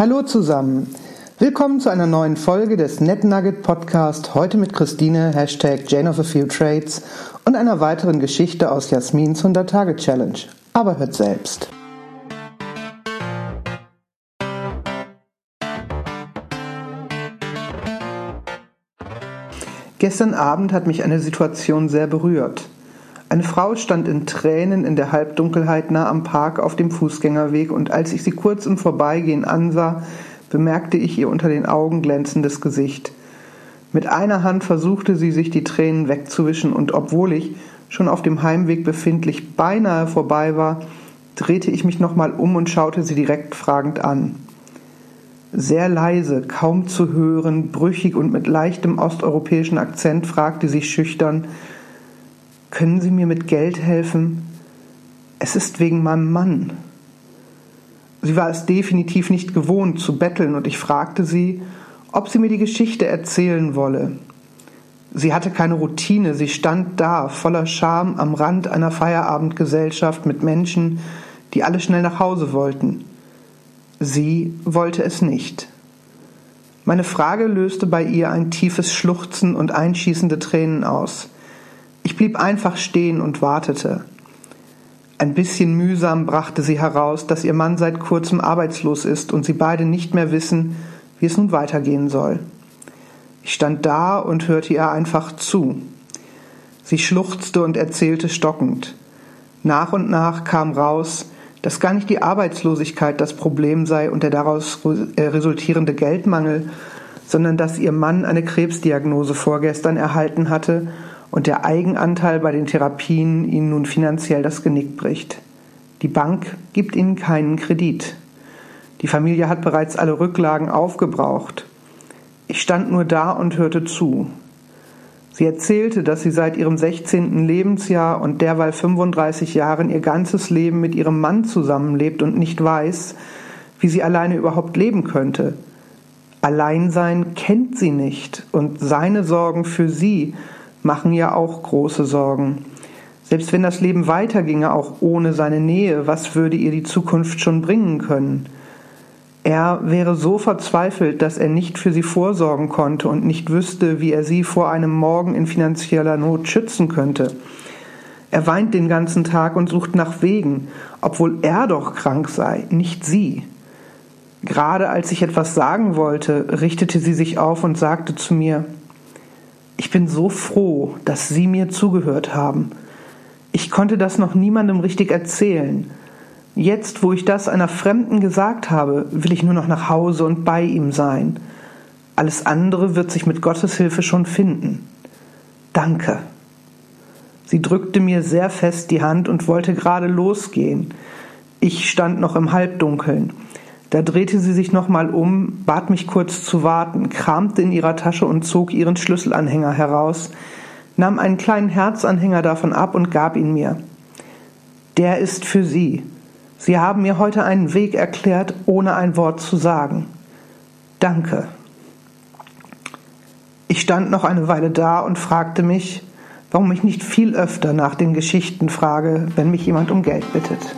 Hallo zusammen. Willkommen zu einer neuen Folge des NetNugget Podcast. Heute mit Christine, Hashtag Jane of a Few Trades und einer weiteren Geschichte aus Jasmins 100-Tage-Challenge. Aber hört selbst. Gestern Abend hat mich eine Situation sehr berührt. Eine Frau stand in Tränen in der Halbdunkelheit nah am Park auf dem Fußgängerweg und als ich sie kurz im Vorbeigehen ansah, bemerkte ich ihr unter den Augen glänzendes Gesicht. Mit einer Hand versuchte sie sich die Tränen wegzuwischen und obwohl ich, schon auf dem Heimweg befindlich, beinahe vorbei war, drehte ich mich nochmal um und schaute sie direkt fragend an. Sehr leise, kaum zu hören, brüchig und mit leichtem osteuropäischen Akzent fragte sie schüchtern können Sie mir mit Geld helfen? Es ist wegen meinem Mann. Sie war es definitiv nicht gewohnt zu betteln und ich fragte sie, ob sie mir die Geschichte erzählen wolle. Sie hatte keine Routine, sie stand da voller Scham am Rand einer Feierabendgesellschaft mit Menschen, die alle schnell nach Hause wollten. Sie wollte es nicht. Meine Frage löste bei ihr ein tiefes Schluchzen und einschießende Tränen aus. Ich blieb einfach stehen und wartete. Ein bisschen mühsam brachte sie heraus, dass ihr Mann seit kurzem arbeitslos ist und sie beide nicht mehr wissen, wie es nun weitergehen soll. Ich stand da und hörte ihr einfach zu. Sie schluchzte und erzählte stockend. Nach und nach kam raus, dass gar nicht die Arbeitslosigkeit das Problem sei und der daraus äh, resultierende Geldmangel, sondern dass ihr Mann eine Krebsdiagnose vorgestern erhalten hatte und der Eigenanteil bei den Therapien ihnen nun finanziell das Genick bricht. Die Bank gibt ihnen keinen Kredit. Die Familie hat bereits alle Rücklagen aufgebraucht. Ich stand nur da und hörte zu. Sie erzählte, dass sie seit ihrem 16. Lebensjahr und derweil 35 Jahren ihr ganzes Leben mit ihrem Mann zusammenlebt und nicht weiß, wie sie alleine überhaupt leben könnte. Alleinsein kennt sie nicht und seine Sorgen für sie machen ja auch große Sorgen. Selbst wenn das Leben weiterginge, auch ohne seine Nähe, was würde ihr die Zukunft schon bringen können? Er wäre so verzweifelt, dass er nicht für sie vorsorgen konnte und nicht wüsste, wie er sie vor einem Morgen in finanzieller Not schützen könnte. Er weint den ganzen Tag und sucht nach Wegen, obwohl er doch krank sei, nicht sie. Gerade als ich etwas sagen wollte, richtete sie sich auf und sagte zu mir, ich bin so froh, dass Sie mir zugehört haben. Ich konnte das noch niemandem richtig erzählen. Jetzt, wo ich das einer Fremden gesagt habe, will ich nur noch nach Hause und bei ihm sein. Alles andere wird sich mit Gottes Hilfe schon finden. Danke. Sie drückte mir sehr fest die Hand und wollte gerade losgehen. Ich stand noch im Halbdunkeln. Da drehte sie sich nochmal um, bat mich kurz zu warten, kramte in ihrer Tasche und zog ihren Schlüsselanhänger heraus, nahm einen kleinen Herzanhänger davon ab und gab ihn mir. Der ist für Sie. Sie haben mir heute einen Weg erklärt, ohne ein Wort zu sagen. Danke. Ich stand noch eine Weile da und fragte mich, warum ich nicht viel öfter nach den Geschichten frage, wenn mich jemand um Geld bittet.